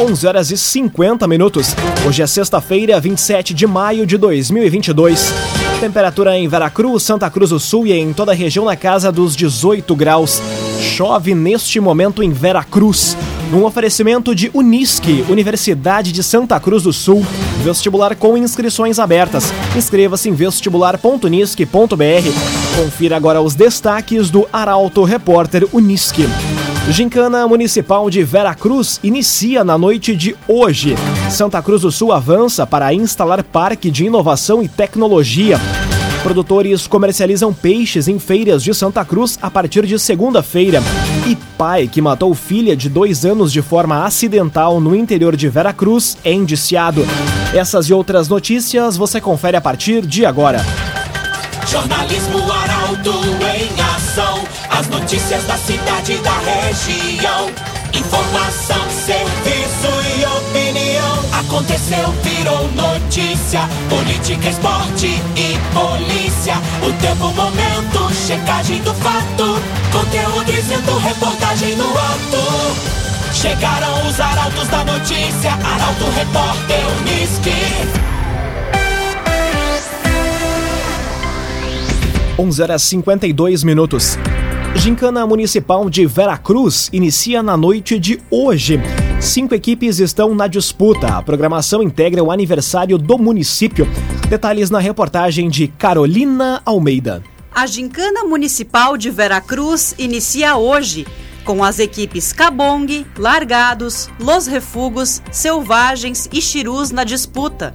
11 horas e 50 minutos. Hoje é sexta-feira, 27 de maio de 2022. Temperatura em Veracruz, Santa Cruz do Sul e em toda a região na casa dos 18 graus. Chove neste momento em Veracruz. Num oferecimento de Unisque, Universidade de Santa Cruz do Sul. Vestibular com inscrições abertas. Inscreva-se em vestibular.unisque.br. Confira agora os destaques do Arauto Repórter Unisque. Gincana Municipal de Veracruz inicia na noite de hoje. Santa Cruz do Sul avança para instalar parque de inovação e tecnologia. Produtores comercializam peixes em feiras de Santa Cruz a partir de segunda-feira. E pai que matou filha de dois anos de forma acidental no interior de Veracruz é indiciado. Essas e outras notícias você confere a partir de agora. Jornalismo Arauto em. As notícias da cidade da região. Informação, serviço e opinião. Aconteceu, virou notícia. Política, esporte e polícia. O tempo, momento, checagem do fato. Conteúdo dizendo, reportagem no ato. Chegaram os arautos da notícia. Arauto, repórter, Unisque. 11 horas 52 minutos. Gincana Municipal de Veracruz inicia na noite de hoje. Cinco equipes estão na disputa. A programação integra o aniversário do município. Detalhes na reportagem de Carolina Almeida. A Gincana Municipal de Veracruz inicia hoje com as equipes Cabong, Largados, Los Refugos, Selvagens e Chirus na disputa.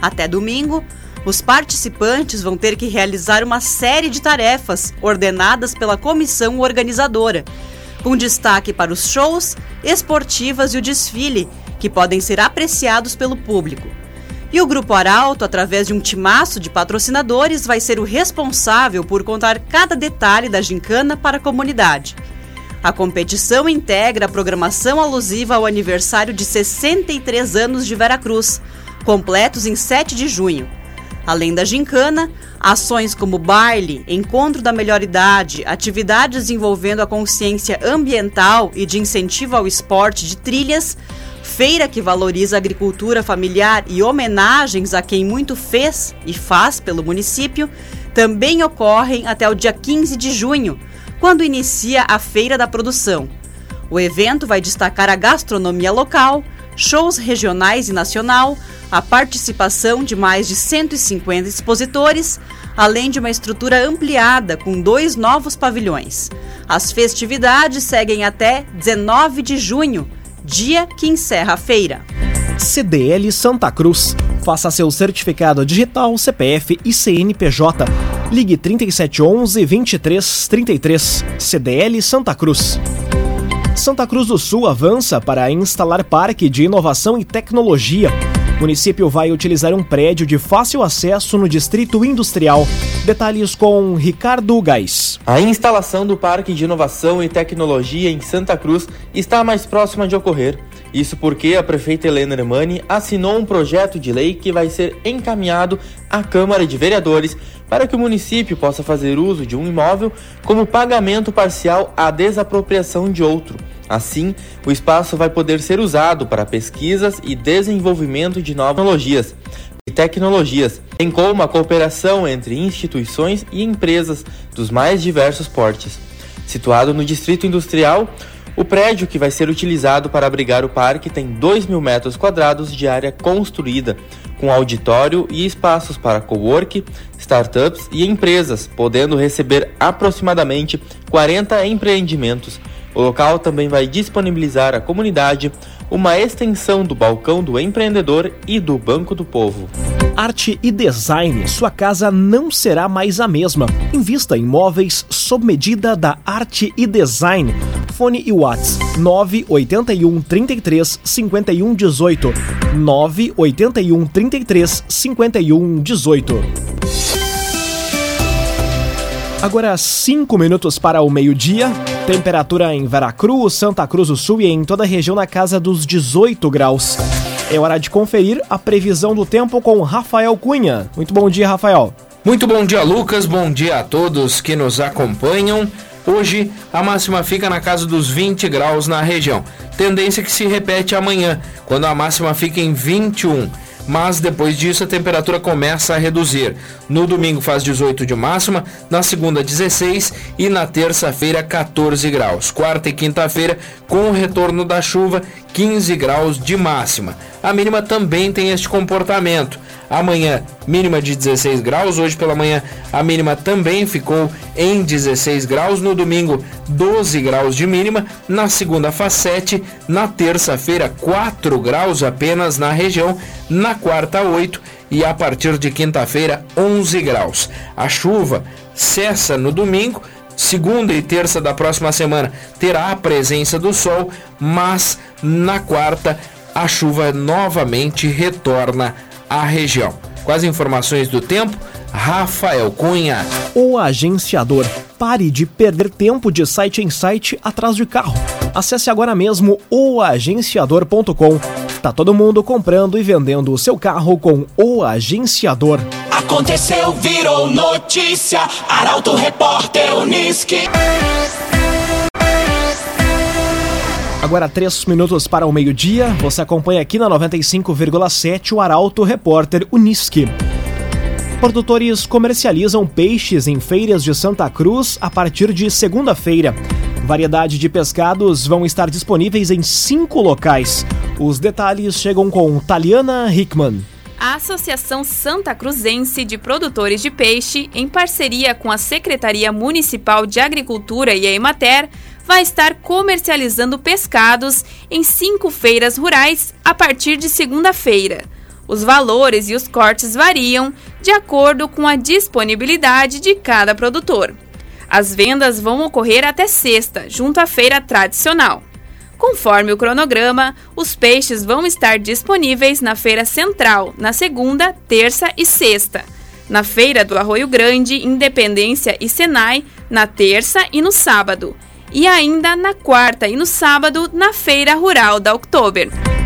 Até domingo, os participantes vão ter que realizar uma série de tarefas ordenadas pela comissão organizadora, com destaque para os shows, esportivas e o desfile, que podem ser apreciados pelo público. E o Grupo Arauto, através de um timaço de patrocinadores, vai ser o responsável por contar cada detalhe da gincana para a comunidade. A competição integra a programação alusiva ao aniversário de 63 anos de Veracruz, completos em 7 de junho. Além da gincana, ações como baile, encontro da melhor idade, atividades envolvendo a consciência ambiental e de incentivo ao esporte de trilhas, feira que valoriza a agricultura familiar e homenagens a quem muito fez e faz pelo município, também ocorrem até o dia 15 de junho, quando inicia a Feira da Produção. O evento vai destacar a gastronomia local, shows regionais e nacional, a participação de mais de 150 expositores, além de uma estrutura ampliada com dois novos pavilhões. As festividades seguem até 19 de junho, dia que encerra a feira. CDL Santa Cruz. Faça seu certificado digital, CPF e CNPJ. Ligue 3711 2333. CDL Santa Cruz. Santa Cruz do Sul avança para instalar parque de inovação e tecnologia. O município vai utilizar um prédio de fácil acesso no distrito industrial. Detalhes com Ricardo Gás. A instalação do Parque de Inovação e Tecnologia em Santa Cruz está mais próxima de ocorrer. Isso porque a prefeita Helena Hermani assinou um projeto de lei que vai ser encaminhado à Câmara de Vereadores para que o município possa fazer uso de um imóvel como pagamento parcial à desapropriação de outro. Assim, o espaço vai poder ser usado para pesquisas e desenvolvimento de novas tecnologias e tecnologias, bem como a cooperação entre instituições e empresas dos mais diversos portes. Situado no Distrito Industrial, o prédio que vai ser utilizado para abrigar o parque tem 2 mil metros quadrados de área construída, com auditório e espaços para cowork, startups e empresas, podendo receber aproximadamente 40 empreendimentos o local também vai disponibilizar à comunidade uma extensão do balcão do empreendedor e do Banco do Povo. Arte e design, sua casa não será mais a mesma. Invista em móveis sob medida da Arte e Design. Fone e WhatsApp 981 33 51 18 981 33 51 18. Agora 5 minutos para o meio-dia. Temperatura em Veracruz, Santa Cruz do Sul e em toda a região na casa dos 18 graus. É hora de conferir a previsão do tempo com Rafael Cunha. Muito bom dia, Rafael. Muito bom dia, Lucas. Bom dia a todos que nos acompanham. Hoje, a máxima fica na casa dos 20 graus na região. Tendência que se repete amanhã, quando a máxima fica em 21 mas depois disso a temperatura começa a reduzir. No domingo faz 18 de máxima, na segunda 16 e na terça-feira 14 graus. Quarta e quinta-feira, com o retorno da chuva, 15 graus de máxima. A mínima também tem este comportamento. Amanhã, mínima de 16 graus. Hoje pela manhã, a mínima também ficou em 16 graus. No domingo, 12 graus de mínima. Na segunda, faz 7. Na terça-feira, 4 graus apenas na região. Na quarta, 8. E a partir de quinta-feira, 11 graus. A chuva cessa no domingo segunda e terça da próxima semana terá a presença do sol, mas na quarta a chuva novamente retorna à região. Com as informações do tempo, Rafael Cunha. O agenciador. Pare de perder tempo de site em site atrás de carro. Acesse agora mesmo oagenciador.com. Tá todo mundo comprando e vendendo o seu carro com o agenciador. Aconteceu, virou notícia. Arauto Repórter Uniski. Agora três minutos para o meio-dia. Você acompanha aqui na 95,7 o Arauto Repórter Uniski. Produtores comercializam peixes em feiras de Santa Cruz a partir de segunda-feira. Variedade de pescados vão estar disponíveis em cinco locais. Os detalhes chegam com Taliana Hickman. A Associação Santa Cruzense de Produtores de Peixe, em parceria com a Secretaria Municipal de Agricultura e a Emater, vai estar comercializando pescados em cinco feiras rurais a partir de segunda-feira. Os valores e os cortes variam de acordo com a disponibilidade de cada produtor. As vendas vão ocorrer até sexta, junto à feira tradicional. Conforme o cronograma, os peixes vão estar disponíveis na Feira Central na segunda, terça e sexta. Na Feira do Arroio Grande, Independência e Senai, na terça e no sábado e ainda na quarta e no sábado na Feira Rural da Oktober.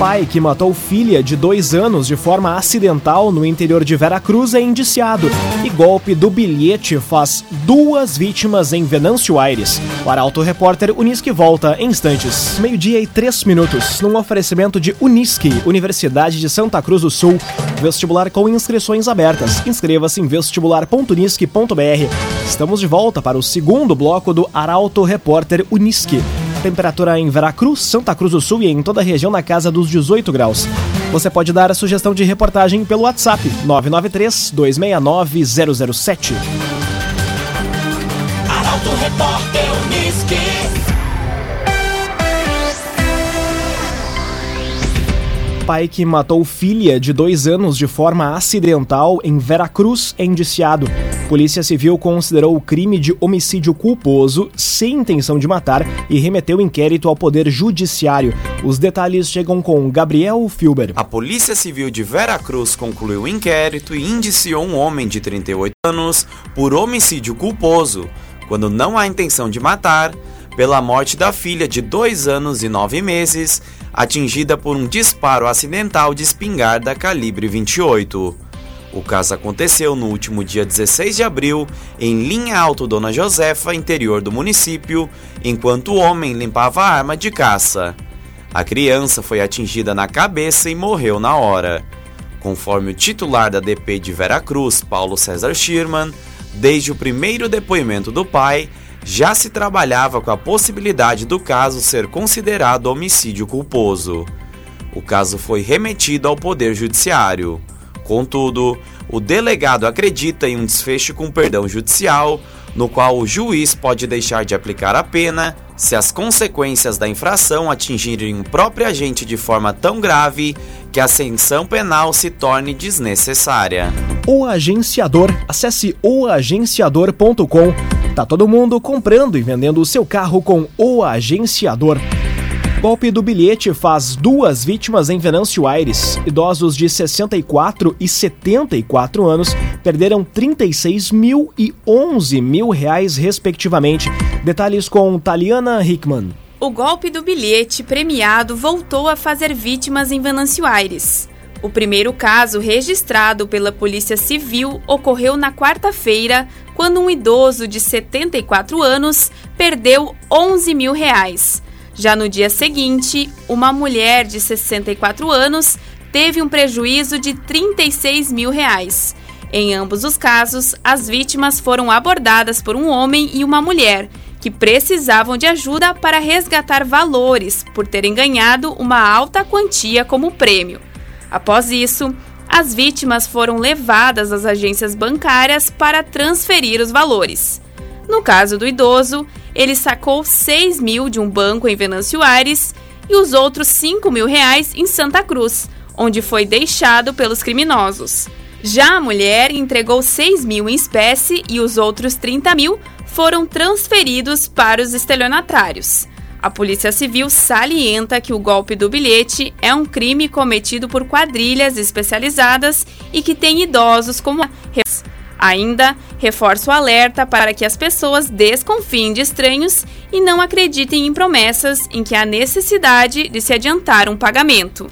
pai que matou filha de dois anos de forma acidental no interior de Veracruz é indiciado. E golpe do bilhete faz duas vítimas em Venâncio Aires. O Arauto Repórter Unisque volta em instantes. Meio-dia e três minutos, num oferecimento de Unisque, Universidade de Santa Cruz do Sul. Vestibular com inscrições abertas. Inscreva-se em vestibular.unisque.br. Estamos de volta para o segundo bloco do Arauto Repórter Unisque. Temperatura em Veracruz, Santa Cruz do Sul e em toda a região na casa dos 18 graus. Você pode dar a sugestão de reportagem pelo WhatsApp 993 269 007. Arauto Repórter Uniski. pai que matou filha de dois anos de forma acidental em Veracruz é indiciado. Polícia Civil considerou o crime de homicídio culposo sem intenção de matar e remeteu o inquérito ao Poder Judiciário. Os detalhes chegam com Gabriel Filber. A Polícia Civil de Veracruz concluiu o inquérito e indiciou um homem de 38 anos por homicídio culposo, quando não há intenção de matar, pela morte da filha de dois anos e nove meses, atingida por um disparo acidental de espingarda calibre 28. O caso aconteceu no último dia 16 de abril, em Linha Alto Dona Josefa, interior do município, enquanto o homem limpava a arma de caça. A criança foi atingida na cabeça e morreu na hora. Conforme o titular da DP de Veracruz, Paulo César Schirman, desde o primeiro depoimento do pai, já se trabalhava com a possibilidade do caso ser considerado homicídio culposo. O caso foi remetido ao Poder Judiciário. Contudo, o delegado acredita em um desfecho com perdão judicial, no qual o juiz pode deixar de aplicar a pena se as consequências da infração atingirem o próprio agente de forma tão grave que a sanção penal se torne desnecessária. O agenciador, acesse oagenciador.com. Tá todo mundo comprando e vendendo o seu carro com o agenciador. Golpe do bilhete faz duas vítimas em Venâncio Aires. Idosos de 64 e 74 anos perderam 36 mil e 11 mil reais, respectivamente. Detalhes com Taliana Hickman. O golpe do bilhete premiado voltou a fazer vítimas em Venâncio Aires. O primeiro caso registrado pela Polícia Civil ocorreu na quarta-feira, quando um idoso de 74 anos perdeu 11 mil reais. Já no dia seguinte, uma mulher de 64 anos teve um prejuízo de 36 mil reais. Em ambos os casos, as vítimas foram abordadas por um homem e uma mulher que precisavam de ajuda para resgatar valores por terem ganhado uma alta quantia como prêmio. Após isso, as vítimas foram levadas às agências bancárias para transferir os valores. No caso do idoso, ele sacou 6 mil de um banco em Venâncio Aires e os outros 5 mil reais em Santa Cruz, onde foi deixado pelos criminosos. Já a mulher entregou 6 mil em espécie e os outros 30 mil foram transferidos para os estelionatários. A Polícia Civil salienta que o golpe do bilhete é um crime cometido por quadrilhas especializadas e que tem idosos como. Ainda reforça o alerta para que as pessoas desconfiem de estranhos e não acreditem em promessas em que há necessidade de se adiantar um pagamento.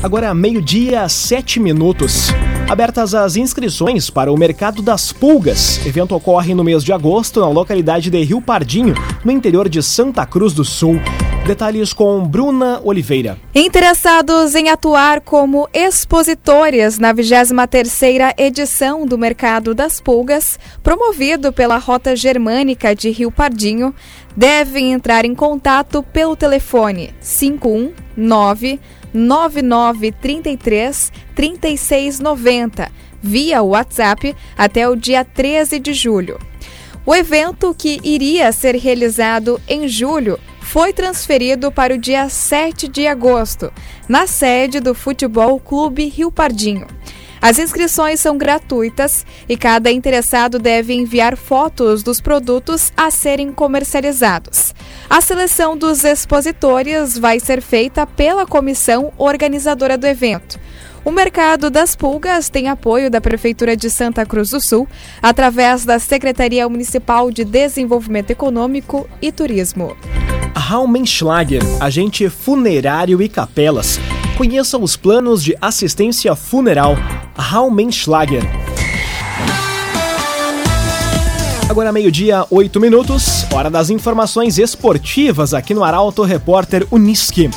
Agora, meio-dia, sete minutos. Abertas as inscrições para o Mercado das Pulgas. Evento ocorre no mês de agosto na localidade de Rio Pardinho, no interior de Santa Cruz do Sul. Detalhes com Bruna Oliveira. Interessados em atuar como expositores na 23ª edição do Mercado das Pulgas, promovido pela Rota Germânica de Rio Pardinho, devem entrar em contato pelo telefone 519 9933 3690 via WhatsApp até o dia 13 de julho. O evento, que iria ser realizado em julho, foi transferido para o dia 7 de agosto, na sede do Futebol Clube Rio Pardinho. As inscrições são gratuitas e cada interessado deve enviar fotos dos produtos a serem comercializados. A seleção dos expositores vai ser feita pela comissão organizadora do evento. O mercado das pulgas tem apoio da Prefeitura de Santa Cruz do Sul, através da Secretaria Municipal de Desenvolvimento Econômico e Turismo. Raumenschlager, agente funerário e capelas. Conheça os planos de assistência funeral. Raumenschlager. Agora meio-dia, oito minutos, hora das informações esportivas aqui no Arauto Repórter Uniski.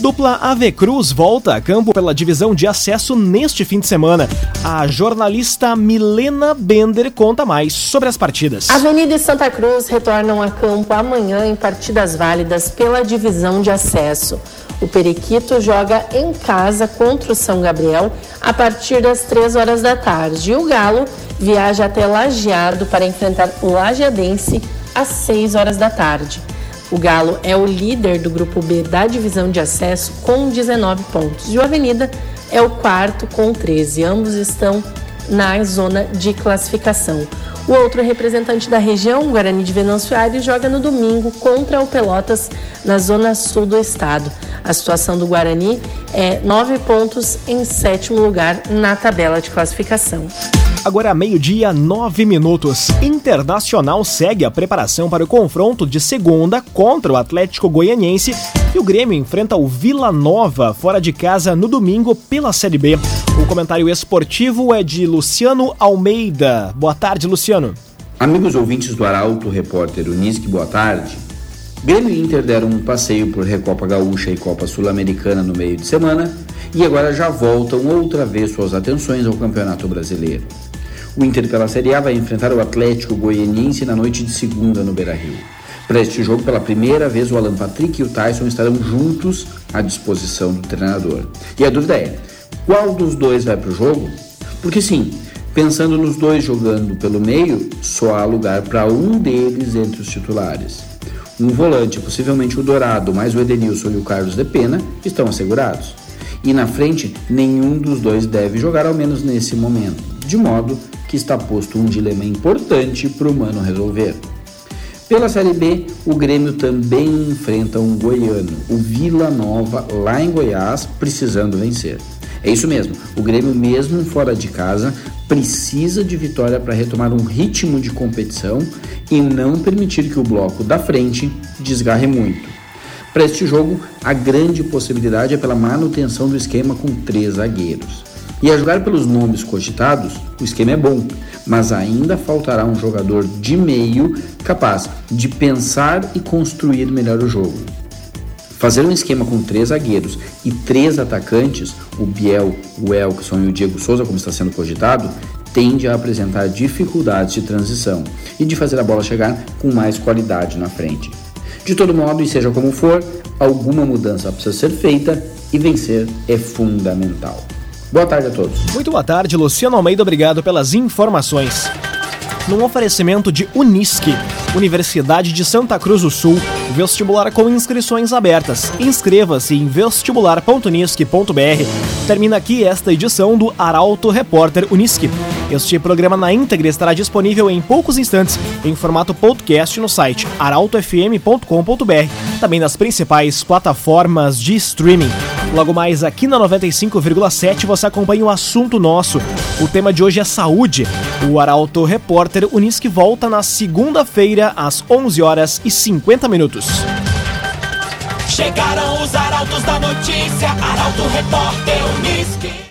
Dupla Ave Cruz volta a campo pela divisão de acesso neste fim de semana. A jornalista Milena Bender conta mais sobre as partidas. Avenida e Santa Cruz retornam a campo amanhã em partidas válidas pela divisão de acesso. O Periquito joga em casa contra o São Gabriel a partir das 3 horas da tarde. E o Galo viaja até Lajeado para enfrentar o Lajeadense às 6 horas da tarde. O Galo é o líder do grupo B da divisão de acesso com 19 pontos. E o Avenida é o quarto com 13. Ambos estão na zona de classificação. O outro representante da região, Guarani de Venâncio Aires, joga no domingo contra o Pelotas, na zona sul do estado. A situação do Guarani é nove pontos em sétimo lugar na tabela de classificação. Agora meio-dia, nove minutos. Internacional segue a preparação para o confronto de segunda contra o Atlético Goianiense e o Grêmio enfrenta o Vila Nova fora de casa no domingo pela Série B. O comentário esportivo é de Luciano Almeida. Boa tarde, Luciano. Amigos ouvintes do Arauto, repórter Unisque, boa tarde. Grêmio e Inter deram um passeio por Recopa Gaúcha e Copa Sul-Americana no meio de semana e agora já voltam outra vez suas atenções ao Campeonato Brasileiro. O Inter pela Série A vai enfrentar o Atlético Goianiense na noite de segunda no Beira-Rio. Para este jogo, pela primeira vez, o Alan Patrick e o Tyson estarão juntos à disposição do treinador. E a dúvida é, qual dos dois vai para o jogo? Porque sim, pensando nos dois jogando pelo meio, só há lugar para um deles entre os titulares. Um volante, possivelmente o Dourado, mais o Edenilson e o Carlos de Pena, estão assegurados. E na frente, nenhum dos dois deve jogar, ao menos nesse momento, de modo que está posto um dilema importante para o Mano resolver. Pela Série B, o Grêmio também enfrenta um goiano, o Vila Nova, lá em Goiás, precisando vencer. É isso mesmo, o Grêmio, mesmo fora de casa, precisa de vitória para retomar um ritmo de competição e não permitir que o bloco da frente desgarre muito. Para este jogo, a grande possibilidade é pela manutenção do esquema com três zagueiros. E a jogar pelos nomes cogitados, o esquema é bom, mas ainda faltará um jogador de meio capaz de pensar e construir melhor o jogo. Fazer um esquema com três zagueiros e três atacantes, o Biel, o Elkson e o Diego Souza, como está sendo cogitado, tende a apresentar dificuldades de transição e de fazer a bola chegar com mais qualidade na frente. De todo modo, e seja como for, alguma mudança precisa ser feita e vencer é fundamental. Boa tarde a todos. Muito boa tarde, Luciano Almeida, obrigado pelas informações. Num oferecimento de Unisque, Universidade de Santa Cruz do Sul, vestibular com inscrições abertas. Inscreva-se em vestibular.unisque.br. Termina aqui esta edição do Arauto Repórter Unisque. Este programa na íntegra estará disponível em poucos instantes em formato podcast no site arautofm.com.br, também nas principais plataformas de streaming. Logo mais aqui na 95,7 você acompanha o assunto nosso. O tema de hoje é saúde. O Arauto Repórter Unisque volta na segunda-feira às 11 horas e 50 minutos. Chegaram os arautos da notícia, Arauto Repórter Unisque.